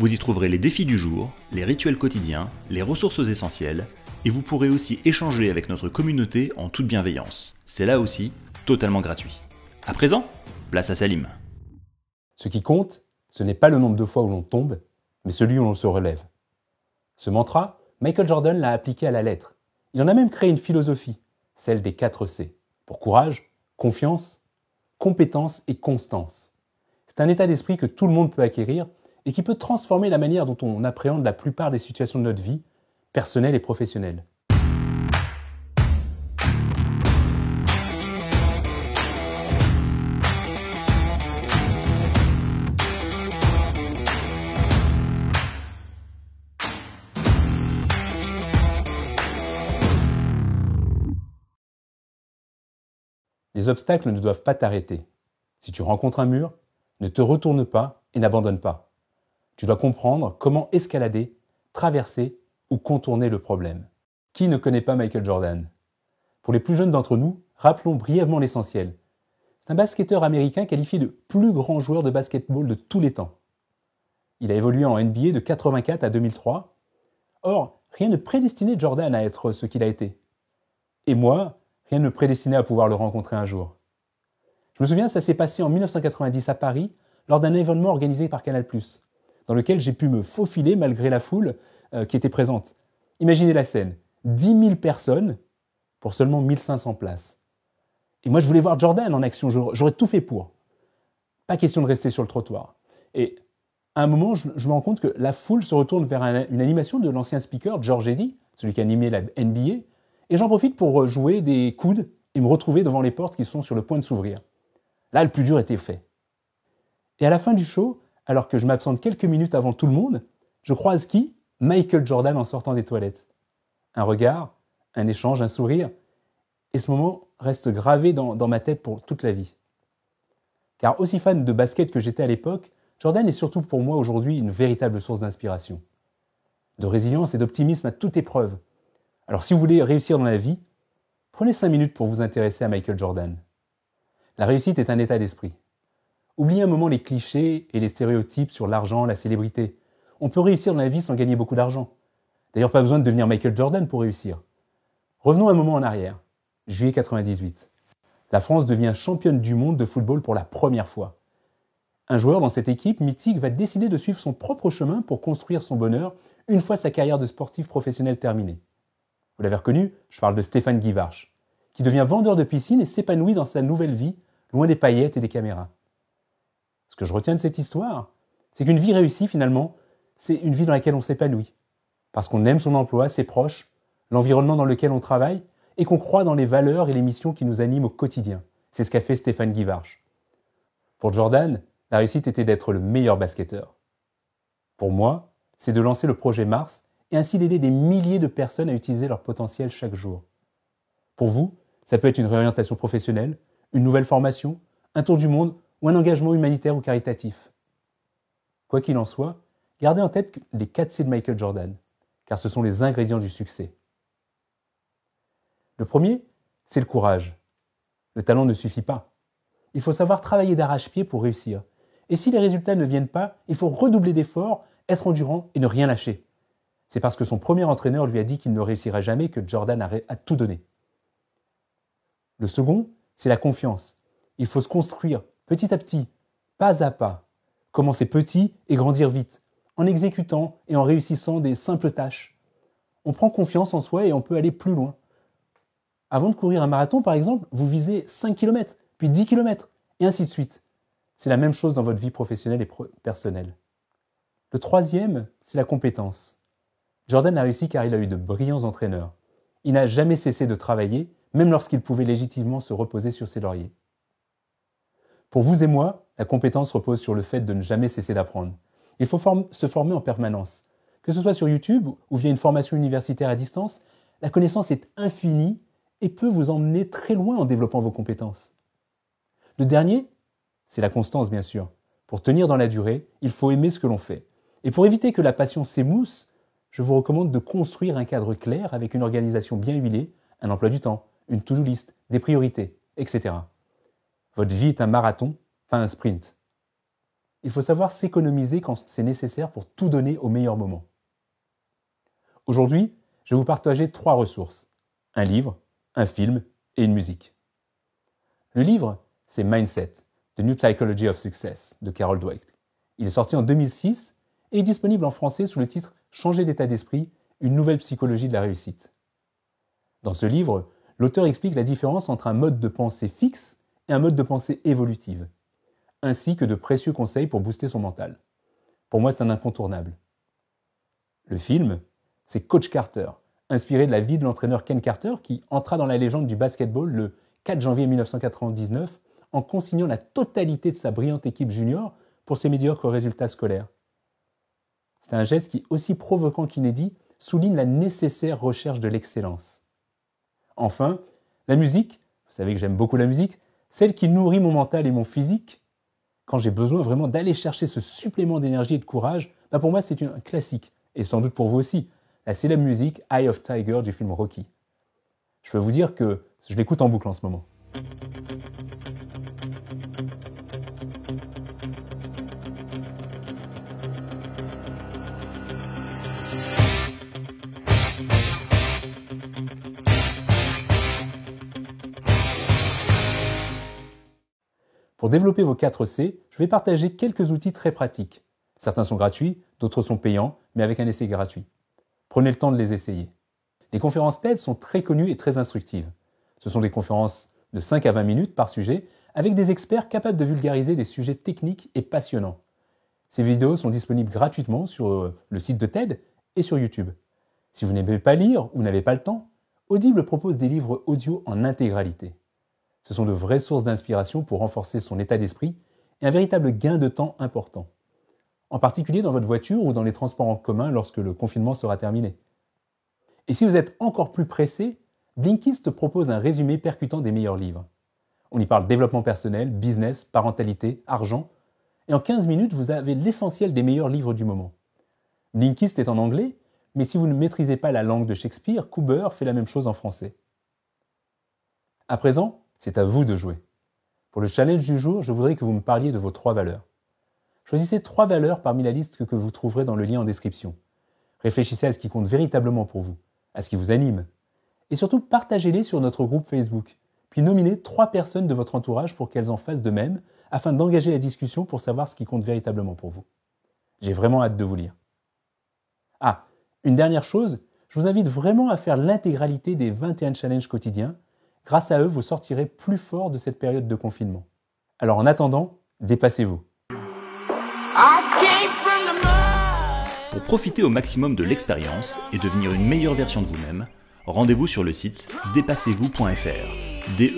Vous y trouverez les défis du jour, les rituels quotidiens, les ressources essentielles et vous pourrez aussi échanger avec notre communauté en toute bienveillance. C'est là aussi totalement gratuit. À présent, place à Salim. Ce qui compte, ce n'est pas le nombre de fois où l'on tombe, mais celui où l'on se relève. Ce mantra, Michael Jordan l'a appliqué à la lettre. Il en a même créé une philosophie, celle des 4 C, pour courage, confiance, compétence et constance. C'est un état d'esprit que tout le monde peut acquérir et qui peut transformer la manière dont on appréhende la plupart des situations de notre vie, personnelles et professionnelles. Les obstacles ne doivent pas t'arrêter. Si tu rencontres un mur, ne te retourne pas et n'abandonne pas. Tu dois comprendre comment escalader, traverser ou contourner le problème. Qui ne connaît pas Michael Jordan? Pour les plus jeunes d'entre nous, rappelons brièvement l'essentiel. C'est un basketteur américain qualifié de plus grand joueur de basketball de tous les temps. Il a évolué en NBA de 84 à 2003. Or, rien ne prédestinait Jordan à être ce qu'il a été. Et moi, Rien ne prédestinait à pouvoir le rencontrer un jour. Je me souviens, ça s'est passé en 1990 à Paris, lors d'un événement organisé par Canal+, dans lequel j'ai pu me faufiler malgré la foule euh, qui était présente. Imaginez la scène, 10 000 personnes pour seulement 1500 places. Et moi, je voulais voir Jordan en action, j'aurais tout fait pour. Pas question de rester sur le trottoir. Et à un moment, je, me rends compte que la foule se retourne vers une animation de l'ancien speaker, George Eddy, celui qui animait la NBA, et j'en profite pour jouer des coudes et me retrouver devant les portes qui sont sur le point de s'ouvrir. Là, le plus dur était fait. Et à la fin du show, alors que je m'absente quelques minutes avant tout le monde, je croise qui? Michael Jordan en sortant des toilettes. Un regard, un échange, un sourire, et ce moment reste gravé dans, ma tête pour toute la vie. Car aussi fan de basket que j'étais à l'époque, Jordan est surtout pour moi aujourd'hui une véritable source d'inspiration, de résilience et d'optimisme à toute épreuve, alors si vous voulez réussir dans la vie, prenez 5 minutes pour vous intéresser à Michael Jordan. La réussite est un état d'esprit. Oubliez un moment les clichés et les stéréotypes sur l'argent, la célébrité. On peut réussir dans la vie sans gagner beaucoup d'argent. D'ailleurs, pas besoin de devenir Michael Jordan pour réussir. Revenons un moment en arrière. Juillet 98. La France devient championne du monde de football pour la première fois. Un joueur dans cette équipe mythique va décider de suivre son propre chemin pour construire son bonheur une fois sa carrière de sportif professionnel terminée. Vous l'avez reconnu, je parle de Stéphane Guivarch, qui devient vendeur de piscine et s'épanouit dans sa nouvelle vie, loin des paillettes et des caméras. Ce que je retiens de cette histoire, c'est qu'une vie réussie, finalement, c'est une vie dans laquelle on s'épanouit. Parce qu'on aime son emploi, ses proches, l'environnement dans lequel on travaille, et qu'on croit dans les valeurs et les missions qui nous animent au quotidien. C'est ce qu'a fait Stéphane Guivarch. Pour Jordan, la réussite était d'être le meilleur basketteur. Pour moi, c'est de lancer le projet Mars et ainsi d'aider des milliers de personnes à utiliser leur potentiel chaque jour. Pour vous, ça peut être une réorientation professionnelle, une nouvelle formation, un tour du monde ou un engagement humanitaire ou caritatif. Quoi qu'il en soit, gardez en tête les 4 C de Michael Jordan, car ce sont les ingrédients du succès. Le premier, c'est le courage. Le talent ne suffit pas. Il faut savoir travailler d'arrache-pied pour réussir. Et si les résultats ne viennent pas, il faut redoubler d'efforts, être endurant et ne rien lâcher. C'est parce que son premier entraîneur lui a dit qu'il ne réussirait jamais que Jordan a, tout donné. Le second, c'est la confiance. Il faut se construire petit à petit, pas à pas. Commencer petit et grandir vite, en exécutant et en réussissant des simples tâches. On prend confiance en soi et on peut aller plus loin. Avant de courir un marathon, par exemple, vous visez 5 km, puis 10 km, et ainsi de suite. C'est la même chose dans votre vie professionnelle et personnelle. Le troisième, c'est la compétence. Jordan a réussi car il a eu de brillants entraîneurs. Il n'a jamais cessé de travailler, même lorsqu'il pouvait légitimement se reposer sur ses lauriers. Pour vous et moi, la compétence repose sur le fait de ne jamais cesser d'apprendre. Il faut se former en permanence. Que ce soit sur YouTube ou via une formation universitaire à distance, la connaissance est infinie et peut vous emmener très loin en développant vos compétences. Le dernier, c'est la constance, bien sûr. Pour tenir dans la durée, il faut aimer ce que l'on fait. Et pour éviter que la passion s'émousse, je vous recommande de construire un cadre clair avec une organisation bien huilée, un emploi du temps, une to-do list, des priorités, etc. Votre vie est un marathon, pas un sprint. Il faut savoir s'économiser quand c'est nécessaire pour tout donner au meilleur moment. Aujourd'hui, je vais vous partager trois ressources. Un livre, un film et une musique. Le livre, c'est Mindset, The New Psychology of Success de Carol Dweck. Il est sorti en 2006 et est disponible en français sous le titre Changer d'état d'esprit, une nouvelle psychologie de la réussite. Dans ce livre, l'auteur explique la différence entre un mode de pensée fixe et un mode de pensée évolutive, ainsi que de précieux conseils pour booster son mental. Pour moi, c'est un incontournable. Le film, c'est Coach Carter, inspiré de la vie de l'entraîneur Ken Carter qui entra dans la légende du basketball le 4 janvier 1999 en consignant la totalité de sa brillante équipe junior pour ses médiocres résultats scolaires. C'est un geste qui, aussi provoquant qu'inédit, souligne la nécessaire recherche de l'excellence. Enfin, la musique, vous savez que j'aime beaucoup la musique, celle qui nourrit mon mental et mon physique, quand j'ai besoin vraiment d'aller chercher ce supplément d'énergie et de courage, bah pour moi c'est un classique, et sans doute pour vous aussi, la célèbre musique Eye of Tiger du film Rocky. Je peux vous dire que je l'écoute en boucle en ce moment. Pour développer vos 4 C, je vais partager quelques outils très pratiques. Certains sont gratuits, d'autres sont payants, mais avec un essai gratuit. Prenez le temps de les essayer. Les conférences TED sont très connues et très instructives. Ce sont des conférences de 5 à 20 minutes par sujet, avec des experts capables de vulgariser des sujets techniques et passionnants. Ces vidéos sont disponibles gratuitement sur euh, le site de TED et sur YouTube. Si vous n'aimez pas lire ou n'avez pas le temps, Audible propose des livres audio en intégralité. Ce sont de vraies sources d'inspiration pour renforcer son état d'esprit et un véritable gain de temps important. En particulier dans votre voiture ou dans les transports en commun lorsque le confinement sera terminé. Et si vous êtes encore plus pressé, Blinkist propose un résumé percutant des meilleurs livres. On y parle développement personnel, business, parentalité, argent, et en 15 minutes, vous avez l'essentiel des meilleurs livres du moment. Blinkist est en anglais, mais si vous ne maîtrisez pas la langue de Shakespeare, Cooper fait la même chose en français. À présent, c'est à vous de jouer. Pour le challenge du jour, je voudrais que vous me parliez de vos trois valeurs. Choisissez trois valeurs parmi la liste que vous trouverez dans le lien en description. Réfléchissez à ce qui compte véritablement pour vous, à ce qui vous anime. Et surtout, partagez-les sur notre groupe Facebook. Puis nominez trois personnes de votre entourage pour qu'elles en fassent de même, afin d'engager la discussion pour savoir ce qui compte véritablement pour vous. J'ai vraiment hâte de vous lire. Ah, une dernière chose, je vous invite vraiment à faire l'intégralité des 21 challenges quotidiens Grâce à eux, vous sortirez plus fort de cette période de confinement. Alors en attendant, dépassez-vous. Pour profiter au maximum de l'expérience et devenir une meilleure version de vous-même, rendez-vous sur le site dépassez-vous.fr. D